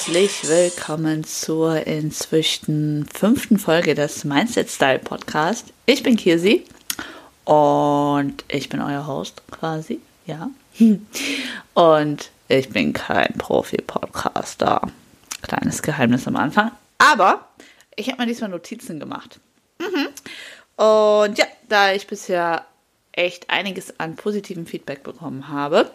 Herzlich willkommen zur inzwischen fünften Folge des Mindset Style Podcast. Ich bin Kirsi und ich bin euer Host quasi, ja. Und ich bin kein Profi-Podcaster. Kleines Geheimnis am Anfang. Aber ich habe mir diesmal Notizen gemacht. Mhm. Und ja, da ich bisher echt einiges an positivem Feedback bekommen habe,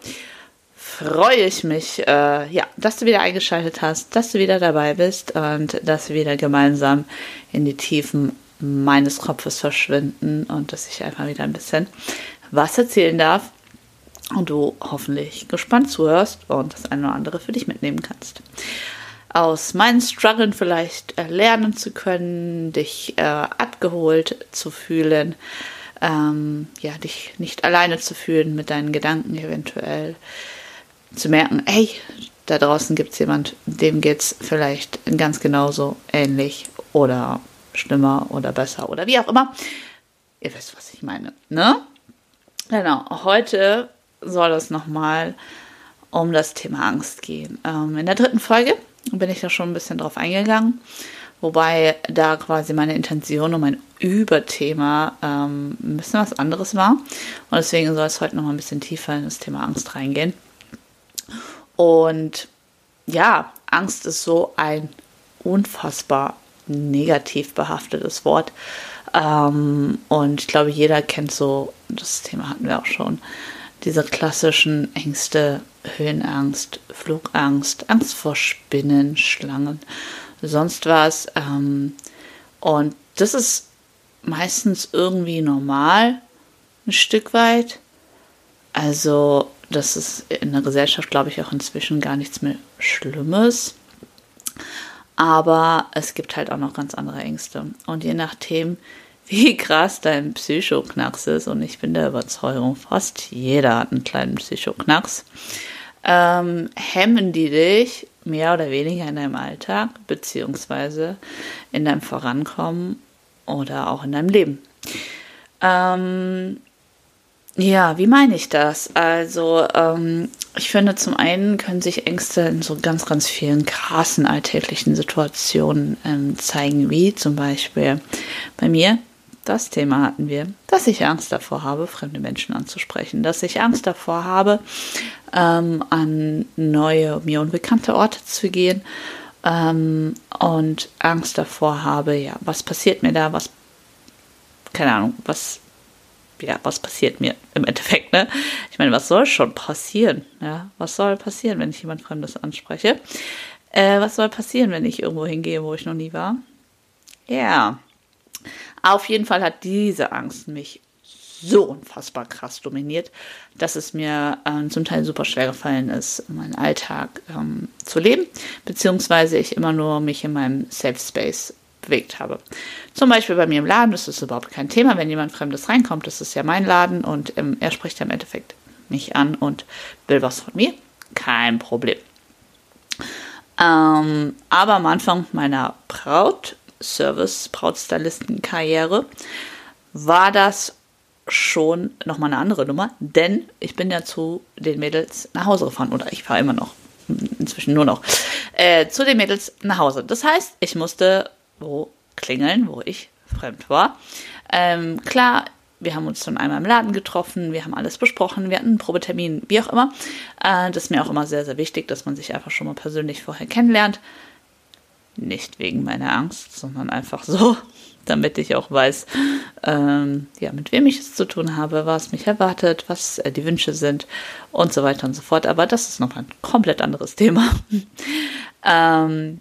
freue ich mich, äh, ja, dass du wieder eingeschaltet hast, dass du wieder dabei bist und dass wir wieder gemeinsam in die Tiefen meines Kopfes verschwinden und dass ich einfach wieder ein bisschen was erzählen darf und du hoffentlich gespannt zuhörst und das eine oder andere für dich mitnehmen kannst. Aus meinen Struggeln vielleicht äh, lernen zu können, dich äh, abgeholt zu fühlen, ähm, ja, dich nicht alleine zu fühlen mit deinen Gedanken eventuell, zu merken, hey, da draußen gibt es jemand, dem geht es vielleicht ganz genauso ähnlich oder schlimmer oder besser oder wie auch immer. Ihr wisst, was ich meine, ne? Genau, heute soll es nochmal um das Thema Angst gehen. Ähm, in der dritten Folge bin ich da schon ein bisschen drauf eingegangen, wobei da quasi meine Intention und mein Überthema ähm, ein bisschen was anderes war. Und deswegen soll es heute nochmal ein bisschen tiefer in das Thema Angst reingehen. Und ja, Angst ist so ein unfassbar negativ behaftetes Wort. Ähm, und ich glaube, jeder kennt so, das Thema hatten wir auch schon, diese klassischen Ängste, Höhenangst, Flugangst, Angst vor Spinnen, Schlangen, sonst was. Ähm, und das ist meistens irgendwie normal, ein Stück weit. Also das ist in der Gesellschaft, glaube ich, auch inzwischen gar nichts mehr Schlimmes. Aber es gibt halt auch noch ganz andere Ängste. Und je nachdem, wie krass dein Psychoknacks ist, und ich bin der Überzeugung, fast jeder hat einen kleinen Psychoknacks, ähm, hemmen die dich mehr oder weniger in deinem Alltag, beziehungsweise in deinem Vorankommen oder auch in deinem Leben. Ähm, ja, wie meine ich das? Also, ähm, ich finde, zum einen können sich Ängste in so ganz, ganz vielen krassen alltäglichen Situationen ähm, zeigen, wie zum Beispiel bei mir. Das Thema hatten wir, dass ich Angst davor habe, fremde Menschen anzusprechen, dass ich Angst davor habe, ähm, an neue, mir unbekannte Orte zu gehen ähm, und Angst davor habe, ja, was passiert mir da, was, keine Ahnung, was ja, was passiert mir im Endeffekt, ne? Ich meine, was soll schon passieren? Ja, was soll passieren, wenn ich jemand Fremdes anspreche? Äh, was soll passieren, wenn ich irgendwo hingehe, wo ich noch nie war? Ja. Auf jeden Fall hat diese Angst mich so unfassbar krass dominiert, dass es mir ähm, zum Teil super schwer gefallen ist, meinen Alltag ähm, zu leben, beziehungsweise ich immer nur mich in meinem Safe Space bewegt habe. Zum Beispiel bei mir im Laden ist es überhaupt kein Thema, wenn jemand Fremdes reinkommt, das ist ja mein Laden und ähm, er spricht im Endeffekt mich an und will was von mir. Kein Problem. Ähm, aber am Anfang meiner Braut-Service, Brautstylisten-Karriere war das schon nochmal eine andere Nummer, denn ich bin ja zu den Mädels nach Hause gefahren oder ich fahre immer noch, inzwischen nur noch, äh, zu den Mädels nach Hause. Das heißt, ich musste wo klingeln, wo ich fremd war. Ähm, klar, wir haben uns dann einmal im Laden getroffen, wir haben alles besprochen, wir hatten einen Probetermin, wie auch immer. Äh, das ist mir auch immer sehr, sehr wichtig, dass man sich einfach schon mal persönlich vorher kennenlernt. Nicht wegen meiner Angst, sondern einfach so, damit ich auch weiß, ähm, ja, mit wem ich es zu tun habe, was mich erwartet, was äh, die Wünsche sind und so weiter und so fort. Aber das ist noch ein komplett anderes Thema. ähm,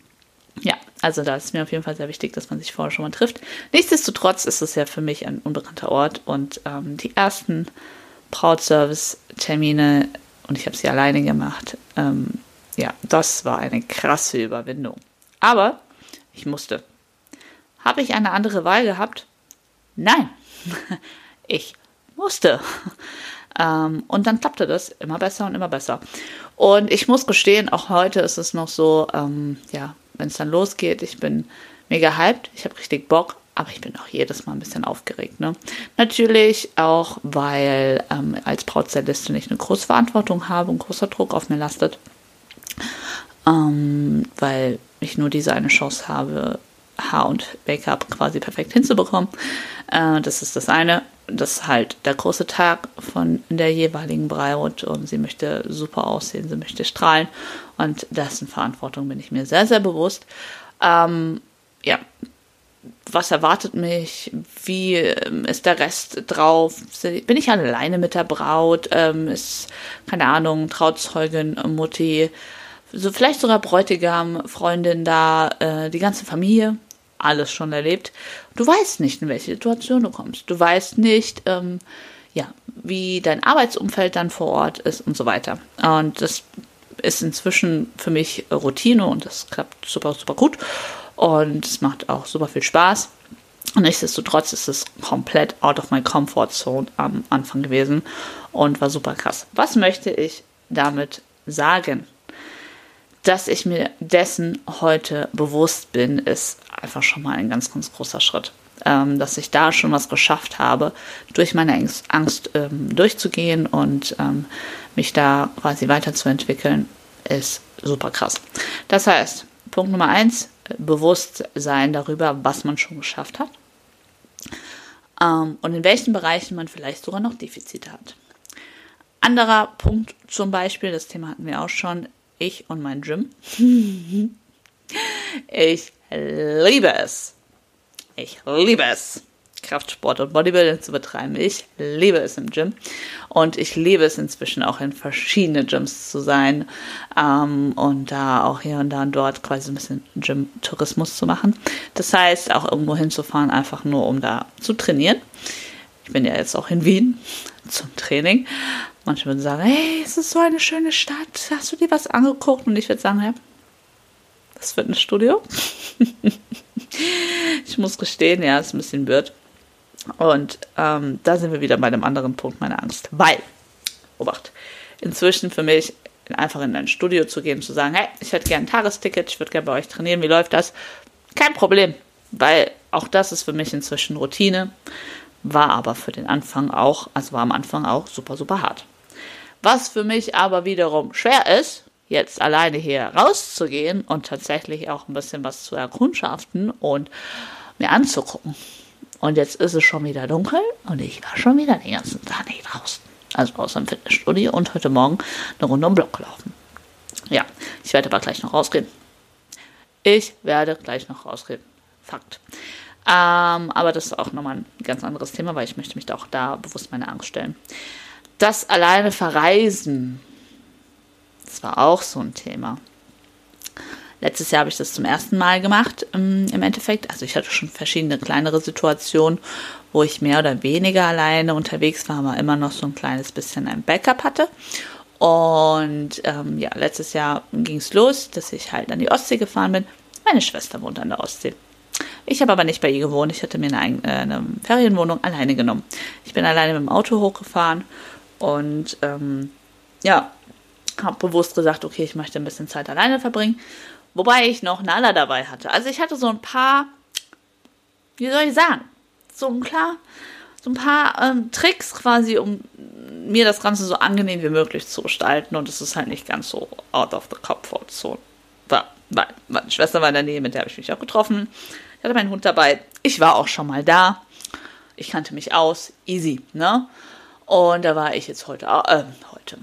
ja, also da ist mir auf jeden Fall sehr wichtig, dass man sich vorher schon mal trifft. Nichtsdestotrotz ist es ja für mich ein unbekannter Ort und ähm, die ersten Brautservice-Termine, und ich habe sie alleine gemacht, ähm, ja, das war eine krasse Überwindung. Aber ich musste. Habe ich eine andere Wahl gehabt? Nein, ich musste. Ähm, und dann klappte das immer besser und immer besser. Und ich muss gestehen, auch heute ist es noch so, ähm, ja, wenn es dann losgeht, ich bin mega hyped, ich habe richtig Bock, aber ich bin auch jedes Mal ein bisschen aufgeregt. Ne? Natürlich auch, weil ähm, als Brautstylistin ich eine große Verantwortung habe und großer Druck auf mir lastet. ähm, weil ich nur diese eine Chance habe, Haar und Make-up quasi perfekt hinzubekommen. Äh, das ist das eine. Das ist halt der große Tag von der jeweiligen Braut und sie möchte super aussehen, sie möchte strahlen und dessen Verantwortung bin ich mir sehr, sehr bewusst. Ähm, ja, was erwartet mich? Wie ähm, ist der Rest drauf? Bin ich alleine mit der Braut? Ähm, ist, keine Ahnung, Trauzeugin, Mutti, so vielleicht sogar Bräutigam, Freundin da, äh, die ganze Familie, alles schon erlebt. Du weißt nicht, in welche Situation du kommst. Du weißt nicht, ähm, ja, wie dein Arbeitsumfeld dann vor Ort ist und so weiter. Und das ist inzwischen für mich Routine und das klappt super, super gut. Und es macht auch super viel Spaß. Nichtsdestotrotz ist es komplett out of my comfort zone am Anfang gewesen und war super krass. Was möchte ich damit sagen? Dass ich mir dessen heute bewusst bin, ist einfach schon mal ein ganz, ganz großer Schritt. Ähm, dass ich da schon was geschafft habe, durch meine Angst, Angst ähm, durchzugehen und ähm, mich da quasi weiterzuentwickeln, ist super krass. Das heißt, Punkt Nummer eins, Bewusstsein darüber, was man schon geschafft hat ähm, und in welchen Bereichen man vielleicht sogar noch Defizite hat. Anderer Punkt zum Beispiel, das Thema hatten wir auch schon, ich und mein Gym. ich liebe es. Ich liebe es. Kraftsport und Bodybuilding zu betreiben. Ich liebe es im Gym und ich liebe es inzwischen auch in verschiedene Gyms zu sein ähm, und da auch hier und da und dort quasi ein bisschen Gym-Tourismus zu machen. Das heißt, auch irgendwo hinzufahren, einfach nur um da zu trainieren. Ich bin ja jetzt auch in Wien zum Training. Manche würden sagen, hey, es ist so eine schöne Stadt. Hast du dir was angeguckt? Und ich würde sagen, ja, das Fitnessstudio. ich muss gestehen, ja, es ist ein bisschen wird. Und ähm, da sind wir wieder bei dem anderen Punkt meiner Angst. Weil, Obacht, inzwischen für mich einfach in ein Studio zu gehen, zu sagen, hey, ich hätte gerne ein Tagesticket, ich würde gerne bei euch trainieren, wie läuft das? Kein Problem, weil auch das ist für mich inzwischen Routine, war aber für den Anfang auch, also war am Anfang auch super, super hart. Was für mich aber wiederum schwer ist, jetzt alleine hier rauszugehen und tatsächlich auch ein bisschen was zu erkundschaften und mir anzugucken. Und jetzt ist es schon wieder dunkel und ich war schon wieder den ganzen Tag nicht draußen. Also aus dem Fitnessstudio und heute Morgen eine Runde um Block gelaufen. Ja, ich werde aber gleich noch rausgehen. Ich werde gleich noch rausgehen. Fakt. Ähm, aber das ist auch nochmal ein ganz anderes Thema, weil ich möchte mich da auch da bewusst meine Angst stellen. Das alleine Verreisen, das war auch so ein Thema. Letztes Jahr habe ich das zum ersten Mal gemacht ähm, im Endeffekt. Also ich hatte schon verschiedene kleinere Situationen, wo ich mehr oder weniger alleine unterwegs war, aber immer noch so ein kleines bisschen ein Backup hatte. Und ähm, ja, letztes Jahr ging es los, dass ich halt an die Ostsee gefahren bin. Meine Schwester wohnt an der Ostsee. Ich habe aber nicht bei ihr gewohnt. Ich hatte mir eine, äh, eine Ferienwohnung alleine genommen. Ich bin alleine mit dem Auto hochgefahren und ähm, ja, habe bewusst gesagt, okay, ich möchte ein bisschen Zeit alleine verbringen Wobei ich noch Nala dabei hatte. Also ich hatte so ein paar, wie soll ich sagen, so ein klar, so ein paar ähm, Tricks quasi, um mir das Ganze so angenehm wie möglich zu gestalten und es ist halt nicht ganz so out of the comfort zone. War, war, meine Schwester war in der Nähe, mit der habe ich mich auch getroffen. Ich hatte meinen Hund dabei. Ich war auch schon mal da. Ich kannte mich aus. Easy, ne? Und da war ich jetzt heute, äh, heute,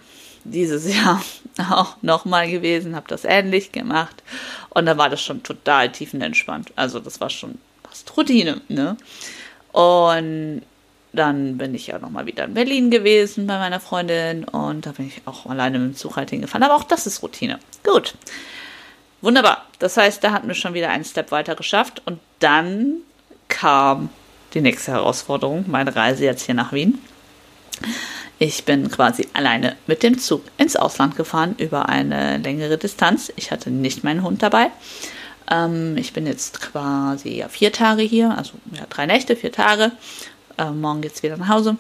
dieses Jahr auch nochmal gewesen, habe das ähnlich gemacht und da war das schon total tiefenentspannt. Also das war schon fast Routine, ne? Und dann bin ich ja nochmal wieder in Berlin gewesen bei meiner Freundin und da bin ich auch alleine mit dem Zug halt hingefahren. Aber auch das ist Routine. Gut. Wunderbar. Das heißt, da hatten wir schon wieder einen Step weiter geschafft und dann kam die nächste Herausforderung, meine Reise jetzt hier nach Wien. Ich bin quasi alleine mit dem Zug ins Ausland gefahren über eine längere Distanz. Ich hatte nicht meinen Hund dabei. Ähm, ich bin jetzt quasi ja, vier Tage hier, also ja, drei Nächte, vier Tage. Äh, morgen es wieder nach Hause.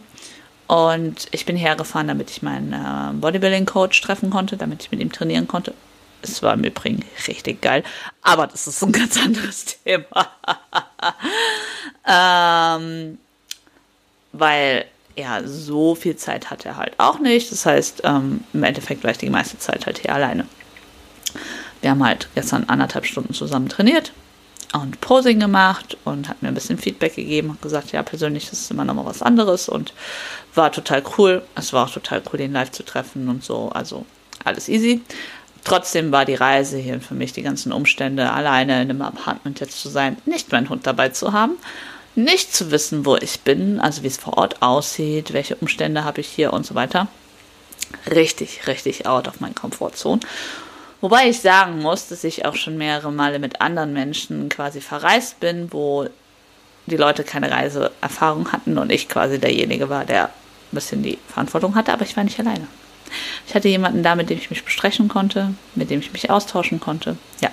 Und ich bin hergefahren, damit ich meinen äh, Bodybuilding-Coach treffen konnte, damit ich mit ihm trainieren konnte. Es war im Übrigen richtig geil, aber das ist ein ganz anderes Thema. ähm, weil ja, so viel Zeit hat er halt auch nicht. Das heißt, ähm, im Endeffekt war ich die meiste Zeit halt hier alleine. Wir haben halt gestern anderthalb Stunden zusammen trainiert und Posing gemacht und hat mir ein bisschen Feedback gegeben und gesagt, ja, persönlich ist es immer noch mal was anderes und war total cool. Es war auch total cool, den live zu treffen und so. Also alles easy. Trotzdem war die Reise hier für mich, die ganzen Umstände, alleine in einem Apartment jetzt zu sein, nicht meinen Hund dabei zu haben, nicht zu wissen, wo ich bin, also wie es vor Ort aussieht, welche Umstände habe ich hier und so weiter. Richtig, richtig out of meinen Komfortzone. Wobei ich sagen muss, dass ich auch schon mehrere Male mit anderen Menschen quasi verreist bin, wo die Leute keine Reiseerfahrung hatten und ich quasi derjenige war, der ein bisschen die Verantwortung hatte, aber ich war nicht alleine. Ich hatte jemanden da, mit dem ich mich besprechen konnte, mit dem ich mich austauschen konnte. Ja.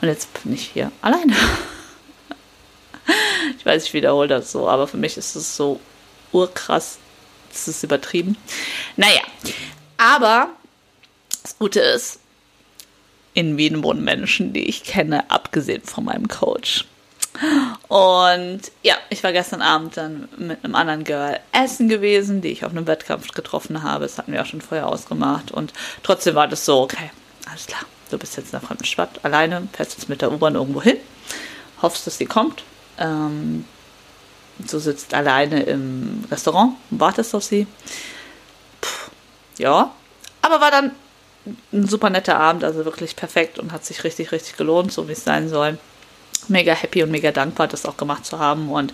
Und jetzt bin ich hier alleine. Ich weiß, ich wiederhole das so, aber für mich ist es so urkrass. Das ist übertrieben. Naja, aber das Gute ist, in Wien wohnen Menschen, die ich kenne, abgesehen von meinem Coach. Und ja, ich war gestern Abend dann mit einem anderen Girl essen gewesen, die ich auf einem Wettkampf getroffen habe. Das hatten wir auch schon vorher ausgemacht. Und trotzdem war das so, okay, alles klar, du bist jetzt in einer fremden Stadt alleine, fährst jetzt mit der U-Bahn irgendwo hin, hoffst, dass sie kommt. Ähm, du sitzt alleine im Restaurant und wartest auf sie. Puh, ja, aber war dann ein super netter Abend, also wirklich perfekt und hat sich richtig, richtig gelohnt, so wie es sein soll. Mega happy und mega dankbar, das auch gemacht zu haben und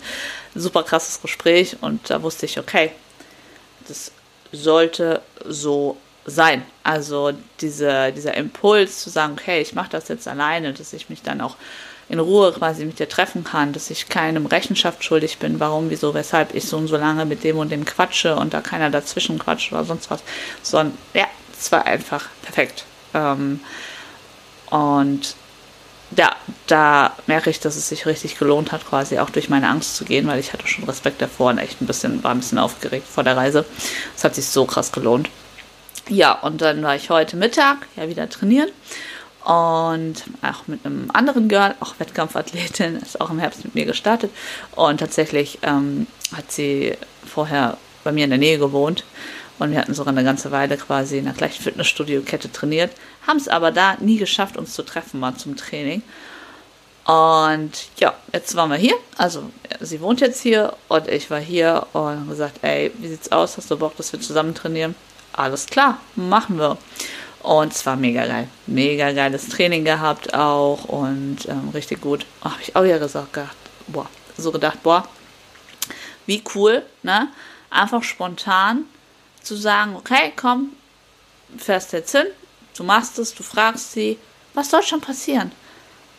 super krasses Gespräch und da wusste ich, okay, das sollte so sein. Also diese, dieser Impuls zu sagen, okay, ich mache das jetzt alleine, dass ich mich dann auch in Ruhe quasi mit dir treffen kann, dass ich keinem Rechenschaft schuldig bin, warum, wieso, weshalb ich so und so lange mit dem und dem quatsche und da keiner dazwischen quatscht oder sonst was, sondern ja, es war einfach perfekt. Ähm, und ja, da merke ich, dass es sich richtig gelohnt hat, quasi auch durch meine Angst zu gehen, weil ich hatte schon Respekt davor und echt ein bisschen, war ein bisschen aufgeregt vor der Reise. Es hat sich so krass gelohnt. Ja, und dann war ich heute Mittag ja wieder trainieren und auch mit einem anderen Girl, auch Wettkampfathletin, ist auch im Herbst mit mir gestartet und tatsächlich ähm, hat sie vorher bei mir in der Nähe gewohnt und wir hatten sogar eine ganze Weile quasi in der gleichen Fitnessstudio-Kette trainiert, haben es aber da nie geschafft, uns zu treffen, mal zum Training. Und ja, jetzt waren wir hier. Also, sie wohnt jetzt hier und ich war hier und habe gesagt: Ey, wie sieht's aus? Hast du Bock, dass wir zusammen trainieren? Alles klar, machen wir. Und es war mega geil. Mega geiles Training gehabt auch und ähm, richtig gut. Habe ich auch ja gesagt, gedacht, boah, so gedacht, boah, wie cool, ne? Einfach spontan zu sagen, okay, komm, fährst jetzt hin, du machst es, du fragst sie, was soll schon passieren?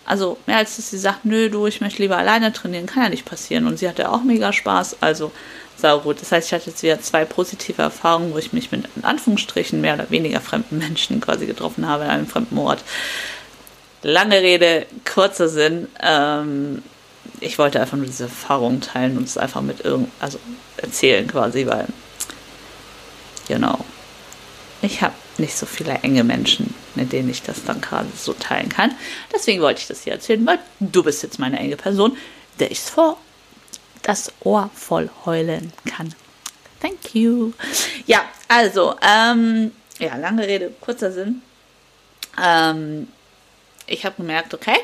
Also mehr als dass sie sagt, nö, du, ich möchte lieber alleine trainieren, kann ja nicht passieren. Und sie hatte auch mega Spaß, also sau gut. Das heißt, ich hatte jetzt wieder zwei positive Erfahrungen, wo ich mich mit in Anführungsstrichen mehr oder weniger fremden Menschen quasi getroffen habe in einem fremden Ort. Lange Rede, kurzer Sinn. Ähm, ich wollte einfach nur diese Erfahrungen teilen und es einfach mit irgend, also erzählen quasi, weil Genau. Ich habe nicht so viele enge Menschen, mit denen ich das dann gerade so teilen kann. Deswegen wollte ich das hier erzählen, weil du bist jetzt meine enge Person, der ich vor das Ohr voll heulen kann. Thank you. Ja, also, ähm, ja, lange Rede, kurzer Sinn. Ähm, ich habe gemerkt, okay,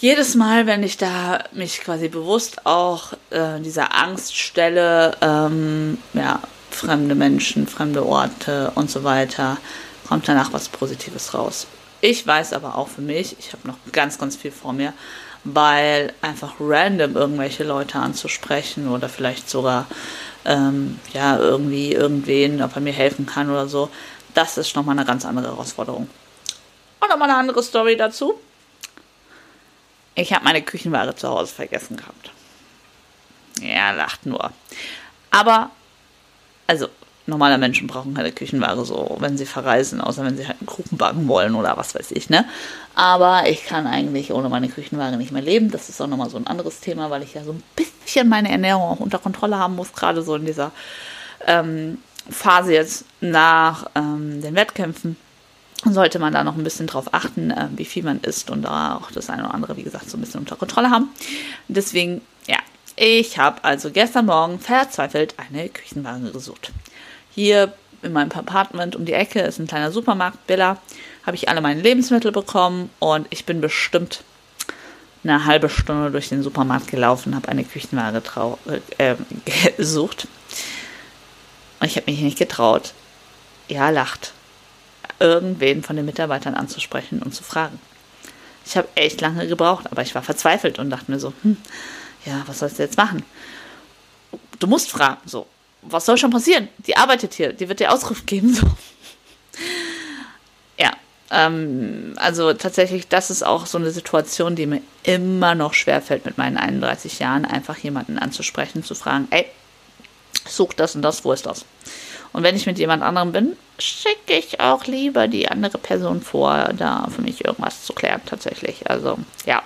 jedes Mal, wenn ich da mich quasi bewusst auch äh, dieser Angst stelle, ähm, ja, fremde Menschen, fremde Orte und so weiter, kommt danach was Positives raus. Ich weiß aber auch für mich, ich habe noch ganz, ganz viel vor mir, weil einfach random irgendwelche Leute anzusprechen oder vielleicht sogar ähm, ja irgendwie irgendwen, ob er mir helfen kann oder so, das ist nochmal eine ganz andere Herausforderung. Und nochmal eine andere Story dazu. Ich habe meine Küchenware zu Hause vergessen gehabt. Ja, lacht nur. Aber also normale Menschen brauchen keine Küchenware so, wenn sie verreisen, außer wenn sie halt einen Kuchen backen wollen oder was weiß ich, ne? Aber ich kann eigentlich ohne meine Küchenware nicht mehr leben. Das ist auch nochmal so ein anderes Thema, weil ich ja so ein bisschen meine Ernährung auch unter Kontrolle haben muss, gerade so in dieser ähm, Phase jetzt nach ähm, den Wettkämpfen. Sollte man da noch ein bisschen drauf achten, äh, wie viel man isst und da auch das eine oder andere, wie gesagt, so ein bisschen unter Kontrolle haben. Deswegen, ja, ich habe also gestern Morgen verzweifelt eine Küchenwaage gesucht. Hier in meinem Apartment um die Ecke ist ein kleiner Supermarkt, Billa. habe ich alle meine Lebensmittel bekommen und ich bin bestimmt eine halbe Stunde durch den Supermarkt gelaufen, habe eine Küchenware äh, gesucht. Und ich habe mich nicht getraut. Ja, lacht. Irgendwen von den Mitarbeitern anzusprechen und zu fragen. Ich habe echt lange gebraucht, aber ich war verzweifelt und dachte mir so, hm, ja, was sollst du jetzt machen? Du musst fragen, so, was soll schon passieren? Die arbeitet hier, die wird dir Auskunft geben, so. Ja, ähm, also tatsächlich, das ist auch so eine Situation, die mir immer noch schwerfällt mit meinen 31 Jahren, einfach jemanden anzusprechen, zu fragen, ey, such das und das, wo ist das? Und wenn ich mit jemand anderem bin, schicke ich auch lieber die andere Person vor, da für mich irgendwas zu klären, tatsächlich. Also, ja,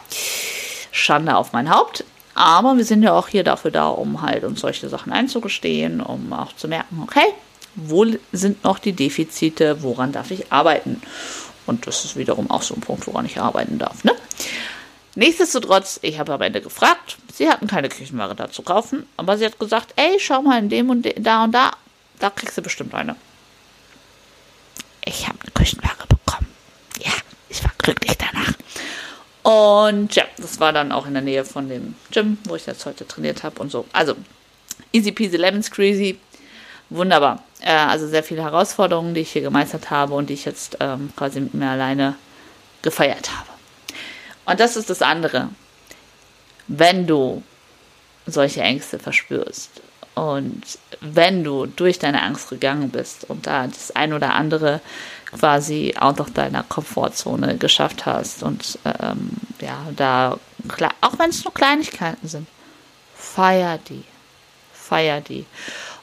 Schande auf mein Haupt. Aber wir sind ja auch hier dafür da, um halt uns solche Sachen einzugestehen, um auch zu merken, okay, wo sind noch die Defizite, woran darf ich arbeiten? Und das ist wiederum auch so ein Punkt, woran ich arbeiten darf. Ne? Nichtsdestotrotz, ich habe am Ende gefragt, sie hatten keine Küchenware da zu kaufen, aber sie hat gesagt, ey, schau mal in dem und de, da und da, da kriegst du bestimmt eine. Ich habe eine Küchenware bekommen. Ja, ich war glücklich danach. Und ja, das war dann auch in der Nähe von dem Gym, wo ich jetzt heute trainiert habe und so. Also, easy peasy lemon squeezy. Wunderbar. Äh, also sehr viele Herausforderungen, die ich hier gemeistert habe und die ich jetzt ähm, quasi mit mir alleine gefeiert habe. Und das ist das andere. Wenn du solche Ängste verspürst und wenn du durch deine Angst gegangen bist und da das ein oder andere quasi out of deiner Komfortzone geschafft hast und ähm, ja, da, auch wenn es nur Kleinigkeiten sind, feier die. Feier die.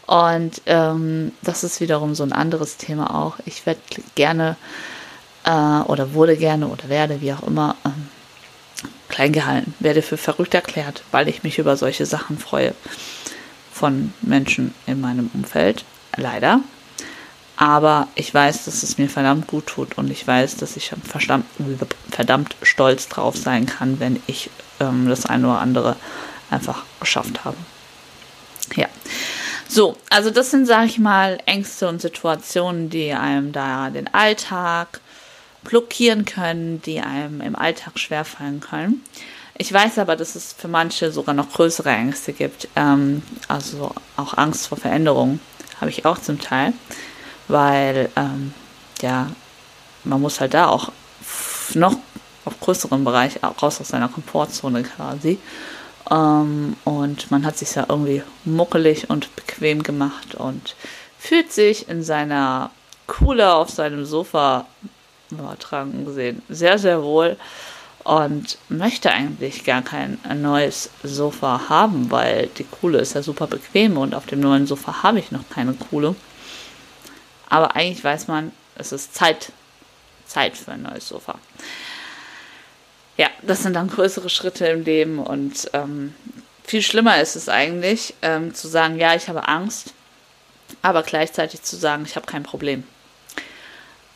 Und ähm, das ist wiederum so ein anderes Thema auch. Ich werde gerne äh, oder wurde gerne oder werde, wie auch immer, ähm, klein gehalten, werde für verrückt erklärt, weil ich mich über solche Sachen freue von Menschen in meinem Umfeld. Leider. Aber ich weiß, dass es mir verdammt gut tut und ich weiß, dass ich verdammt, verdammt stolz drauf sein kann, wenn ich ähm, das eine oder andere einfach geschafft habe. Ja. So, also das sind, sage ich mal, Ängste und Situationen, die einem da den Alltag blockieren können, die einem im Alltag schwerfallen können. Ich weiß aber, dass es für manche sogar noch größere Ängste gibt. Ähm, also auch Angst vor Veränderung habe ich auch zum Teil weil ähm, ja, man muss halt da auch noch auf größerem Bereich raus aus seiner Komfortzone quasi. Ähm, und man hat sich ja irgendwie muckelig und bequem gemacht und fühlt sich in seiner Kuhle auf seinem Sofa übertragen gesehen sehr, sehr wohl und möchte eigentlich gar kein neues Sofa haben, weil die Kuhle ist ja super bequem und auf dem neuen Sofa habe ich noch keine Kuhle. Aber eigentlich weiß man, es ist Zeit, Zeit für ein neues Sofa. Ja, das sind dann größere Schritte im Leben und ähm, viel schlimmer ist es eigentlich, ähm, zu sagen, ja, ich habe Angst, aber gleichzeitig zu sagen, ich habe kein Problem.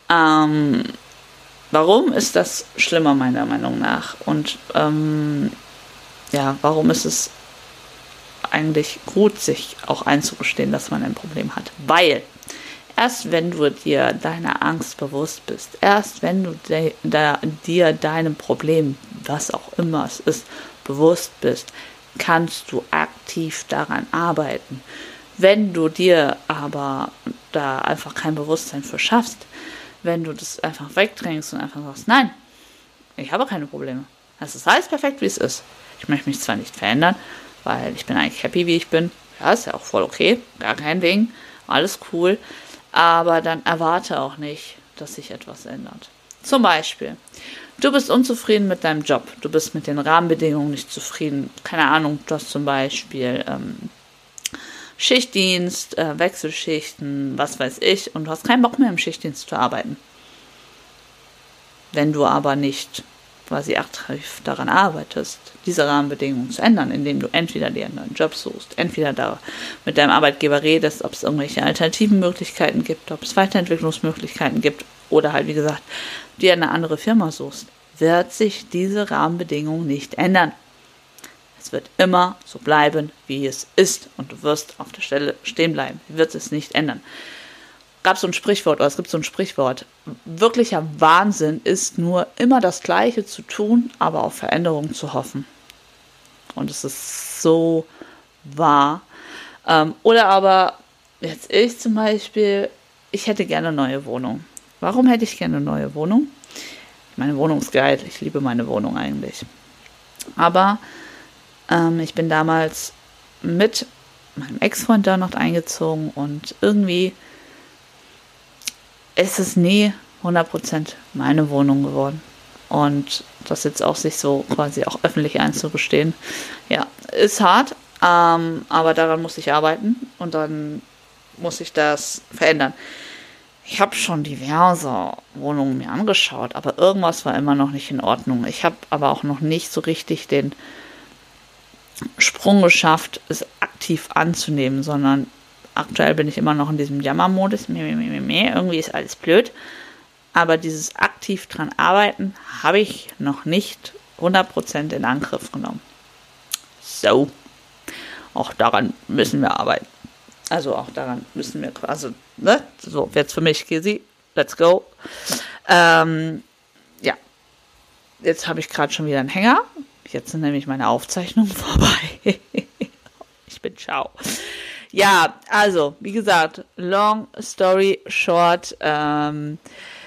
Ähm, warum ist das schlimmer meiner Meinung nach? Und ähm, ja, warum ist es eigentlich gut, sich auch einzugestehen, dass man ein Problem hat? Weil Erst wenn du dir deiner Angst bewusst bist, erst wenn du de, da, dir deinem Problem, was auch immer es ist, bewusst bist, kannst du aktiv daran arbeiten. Wenn du dir aber da einfach kein Bewusstsein für schaffst, wenn du das einfach wegdrängst und einfach sagst, nein, ich habe keine Probleme. Es ist alles perfekt, wie es ist. Ich möchte mich zwar nicht verändern, weil ich bin eigentlich happy, wie ich bin. Ja, ist ja auch voll okay, gar kein Ding, alles cool aber dann erwarte auch nicht, dass sich etwas ändert. Zum Beispiel, du bist unzufrieden mit deinem Job, du bist mit den Rahmenbedingungen nicht zufrieden. Keine Ahnung, du hast zum Beispiel ähm, Schichtdienst, äh, Wechselschichten, was weiß ich, und du hast keinen Bock mehr im Schichtdienst zu arbeiten. Wenn du aber nicht quasi aktiv daran arbeitest, diese Rahmenbedingungen zu ändern, indem du entweder dir einen neuen Job suchst, entweder da mit deinem Arbeitgeber redest, ob es irgendwelche alternativen Möglichkeiten gibt, ob es Weiterentwicklungsmöglichkeiten gibt oder halt, wie gesagt, dir eine andere Firma suchst, wird sich diese Rahmenbedingung nicht ändern. Es wird immer so bleiben, wie es ist und du wirst auf der Stelle stehen bleiben. Wird es nicht ändern. gab so ein Sprichwort, oder es gibt so ein Sprichwort. Wirklicher Wahnsinn ist nur immer das Gleiche zu tun, aber auf Veränderung zu hoffen. Und es ist so wahr. Ähm, oder aber, jetzt ich zum Beispiel, ich hätte gerne eine neue Wohnung. Warum hätte ich gerne eine neue Wohnung? Meine Wohnung ist geil. Ich liebe meine Wohnung eigentlich. Aber ähm, ich bin damals mit meinem Ex-Freund da noch eingezogen und irgendwie ist es nie 100% meine Wohnung geworden. Und das jetzt auch sich so quasi auch öffentlich einzugestehen, ja, ist hart, ähm, aber daran muss ich arbeiten und dann muss ich das verändern. Ich habe schon diverse Wohnungen mir angeschaut, aber irgendwas war immer noch nicht in Ordnung. Ich habe aber auch noch nicht so richtig den Sprung geschafft, es aktiv anzunehmen, sondern aktuell bin ich immer noch in diesem Jammermodus. Irgendwie ist alles blöd. Aber dieses aktiv dran arbeiten habe ich noch nicht 100% in Angriff genommen. So, auch daran müssen wir arbeiten. Also auch daran müssen wir, also, ne? So, jetzt für mich, Kisi, let's go. Ähm, ja, jetzt habe ich gerade schon wieder einen Hänger. Jetzt sind nämlich meine Aufzeichnungen vorbei. ich bin ciao. Ja, also, wie gesagt, long story short. Ähm,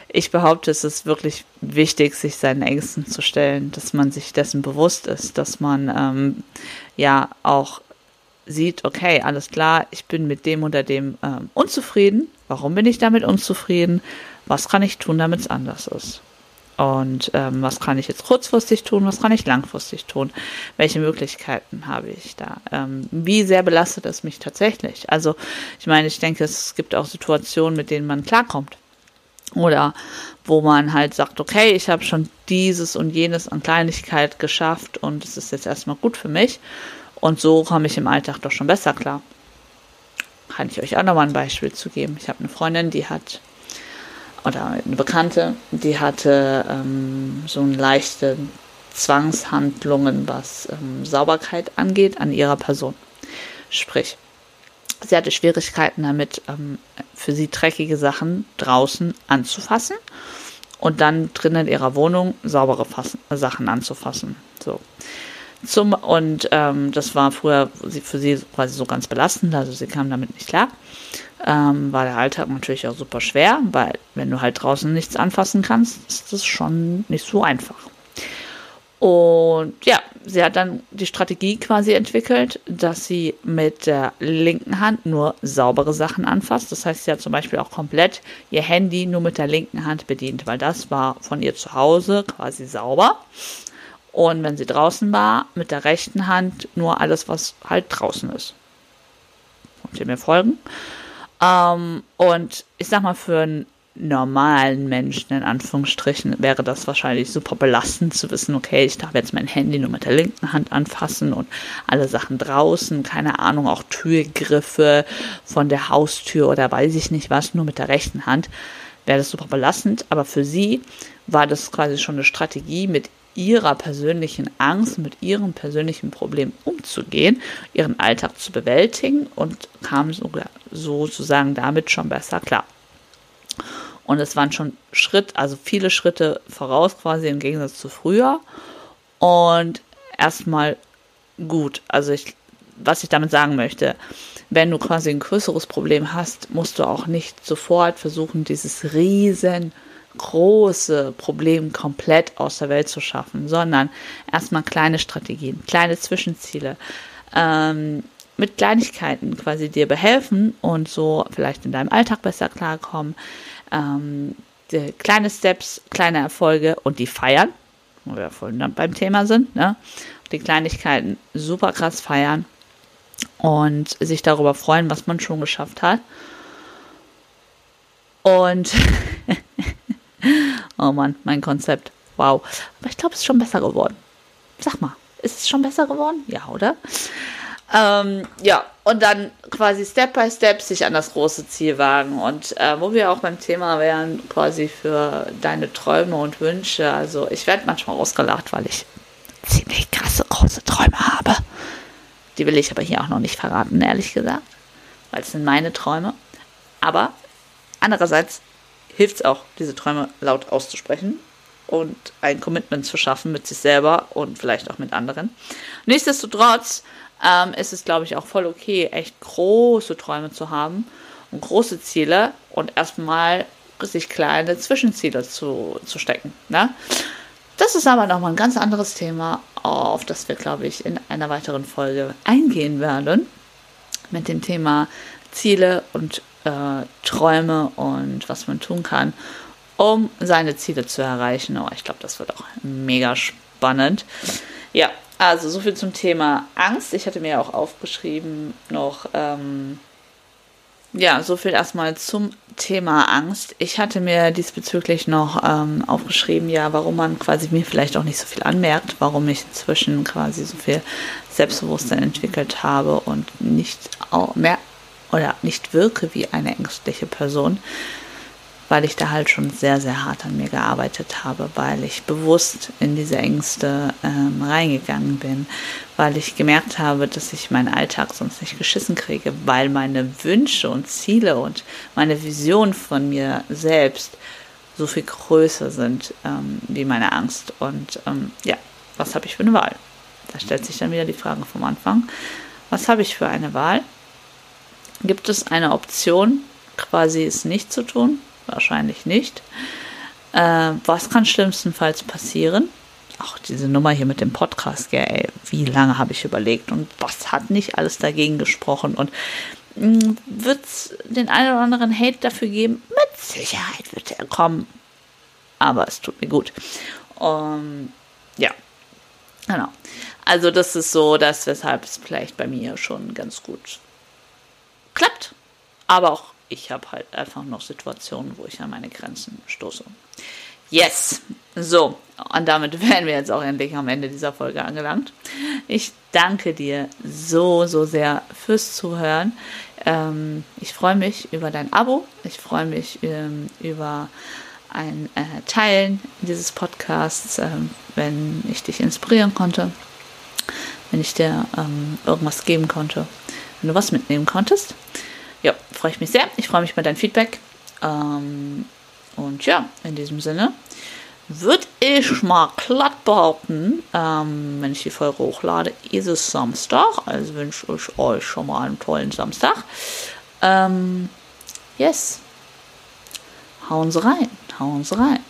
ich behaupte, es ist wirklich wichtig, sich seinen Ängsten zu stellen, dass man sich dessen bewusst ist, dass man ähm, ja auch sieht, okay, alles klar, ich bin mit dem oder dem ähm, unzufrieden. Warum bin ich damit unzufrieden? Was kann ich tun, damit es anders ist? Und ähm, was kann ich jetzt kurzfristig tun? Was kann ich langfristig tun? Welche Möglichkeiten habe ich da? Ähm, wie sehr belastet es mich tatsächlich? Also, ich meine, ich denke, es gibt auch Situationen, mit denen man klarkommt. Oder wo man halt sagt, okay, ich habe schon dieses und jenes an Kleinigkeit geschafft und es ist jetzt erstmal gut für mich. Und so komme ich im Alltag doch schon besser klar. Kann ich euch auch nochmal ein Beispiel zu geben. Ich habe eine Freundin, die hat, oder eine Bekannte, die hatte ähm, so eine leichte Zwangshandlungen, was ähm, Sauberkeit angeht, an ihrer Person. Sprich, sie hatte Schwierigkeiten damit, ähm, für sie dreckige Sachen draußen anzufassen und dann drinnen in ihrer Wohnung saubere Fassen, Sachen anzufassen. So. Zum, und ähm, das war früher für sie quasi so ganz belastend, also sie kam damit nicht klar. Ähm, war der Alltag natürlich auch super schwer, weil wenn du halt draußen nichts anfassen kannst, ist das schon nicht so einfach. Und ja, sie hat dann die Strategie quasi entwickelt, dass sie mit der linken Hand nur saubere Sachen anfasst. Das heißt, sie hat zum Beispiel auch komplett ihr Handy nur mit der linken Hand bedient, weil das war von ihr zu Hause quasi sauber. Und wenn sie draußen war, mit der rechten Hand nur alles, was halt draußen ist. Könnt ihr mir folgen? Ähm, und ich sag mal, für einen normalen Menschen, in Anführungsstrichen, wäre das wahrscheinlich super belastend zu wissen, okay, ich darf jetzt mein Handy nur mit der linken Hand anfassen und alle Sachen draußen, keine Ahnung, auch Türgriffe von der Haustür oder weiß ich nicht was, nur mit der rechten Hand, wäre das super belastend. Aber für sie war das quasi schon eine Strategie, mit ihrer persönlichen Angst, mit ihrem persönlichen Problem umzugehen, ihren Alltag zu bewältigen und kam sogar sozusagen damit schon besser klar. Und es waren schon Schritt, also viele Schritte voraus quasi im Gegensatz zu früher. Und erstmal gut. Also ich, was ich damit sagen möchte, wenn du quasi ein größeres Problem hast, musst du auch nicht sofort versuchen, dieses riesen große Problem komplett aus der Welt zu schaffen, sondern erstmal kleine Strategien, kleine Zwischenziele, ähm, mit Kleinigkeiten quasi dir behelfen und so vielleicht in deinem Alltag besser klarkommen. Ähm, kleine Steps, kleine Erfolge und die feiern, wo wir vorhin beim Thema sind, ne? die Kleinigkeiten super krass feiern und sich darüber freuen, was man schon geschafft hat. Und Oh Mann, mein Konzept. Wow. Aber ich glaube, es ist schon besser geworden. Sag mal, ist es schon besser geworden? Ja, oder? Ähm, ja, und dann quasi Step by Step sich an das große Ziel wagen. Und äh, wo wir auch beim Thema wären, quasi für deine Träume und Wünsche. Also ich werde manchmal ausgelacht, weil ich ziemlich krasse große Träume habe. Die will ich aber hier auch noch nicht verraten, ehrlich gesagt. Weil es sind meine Träume. Aber Andererseits hilft es auch, diese Träume laut auszusprechen und ein Commitment zu schaffen mit sich selber und vielleicht auch mit anderen. Nichtsdestotrotz ähm, ist es, glaube ich, auch voll okay, echt große Träume zu haben und große Ziele und erstmal sich kleine Zwischenziele zu, zu stecken. Ne? Das ist aber nochmal ein ganz anderes Thema, auf das wir, glaube ich, in einer weiteren Folge eingehen werden. Mit dem Thema Ziele und äh, Träume und was man tun kann, um seine Ziele zu erreichen. Oh, ich glaube, das wird auch mega spannend. Ja, also so viel zum Thema Angst. Ich hatte mir auch aufgeschrieben noch, ähm, ja, so viel erstmal zum Thema Angst. Ich hatte mir diesbezüglich noch ähm, aufgeschrieben, ja, warum man quasi mir vielleicht auch nicht so viel anmerkt, warum ich inzwischen quasi so viel Selbstbewusstsein entwickelt habe und nicht mehr oder nicht wirke wie eine ängstliche Person, weil ich da halt schon sehr, sehr hart an mir gearbeitet habe, weil ich bewusst in diese Ängste ähm, reingegangen bin, weil ich gemerkt habe, dass ich meinen Alltag sonst nicht geschissen kriege, weil meine Wünsche und Ziele und meine Vision von mir selbst so viel größer sind ähm, wie meine Angst. Und ähm, ja, was habe ich für eine Wahl? Da stellt sich dann wieder die Frage vom Anfang. Was habe ich für eine Wahl? Gibt es eine Option, quasi es nicht zu tun? Wahrscheinlich nicht. Äh, was kann schlimmstenfalls passieren? Auch diese Nummer hier mit dem Podcast, ja, ey, wie lange habe ich überlegt und was hat nicht alles dagegen gesprochen und hm, wird es den einen oder anderen Hate dafür geben? Mit Sicherheit wird er kommen. Aber es tut mir gut. Um, ja, genau. Also das ist so, dass weshalb es vielleicht bei mir schon ganz gut klappt. Aber auch ich habe halt einfach noch Situationen, wo ich an meine Grenzen stoße. Yes. So, und damit wären wir jetzt auch endlich am Ende dieser Folge angelangt. Ich danke dir so, so sehr fürs Zuhören. Ähm, ich freue mich über dein Abo. Ich freue mich ähm, über ein äh, Teilen dieses Podcasts, ähm, wenn ich dich inspirieren konnte, wenn ich dir ähm, irgendwas geben konnte, wenn du was mitnehmen konntest ja, freue ich mich sehr. Ich freue mich über dein Feedback. Ähm, und ja, in diesem Sinne würde ich mal glatt behaupten, ähm, wenn ich die Folge hochlade, ist es Samstag. Also wünsche ich euch schon mal einen tollen Samstag. Ähm, yes. Hauen Sie rein, hauen Sie rein.